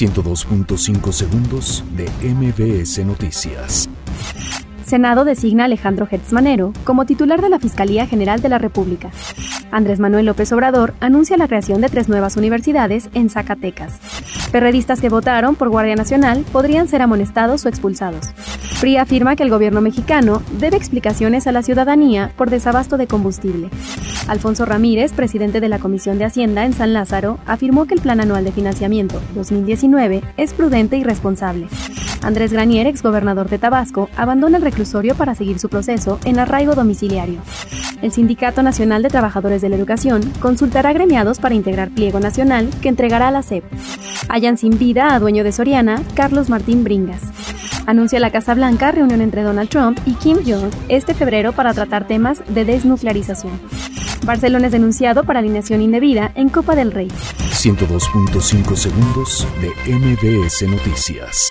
102.5 segundos de MBS Noticias. Senado designa a Alejandro Hertzmanero como titular de la Fiscalía General de la República. Andrés Manuel López Obrador anuncia la creación de tres nuevas universidades en Zacatecas. Perredistas que votaron por Guardia Nacional podrían ser amonestados o expulsados. PRI afirma que el gobierno mexicano debe explicaciones a la ciudadanía por desabasto de combustible. Alfonso Ramírez, presidente de la Comisión de Hacienda en San Lázaro, afirmó que el Plan Anual de Financiamiento 2019 es prudente y responsable. Andrés Granier, exgobernador de Tabasco, abandona el reclusorio para seguir su proceso en arraigo domiciliario. El Sindicato Nacional de Trabajadores de la Educación consultará gremiados para integrar pliego nacional que entregará a la SEP. Hallan sin vida a dueño de Soriana, Carlos Martín Bringas. Anuncia la Casa Blanca reunión entre Donald Trump y Kim Jong este febrero para tratar temas de desnuclearización. Barcelona es denunciado por alineación indebida en Copa del Rey. 102.5 segundos de MBS Noticias.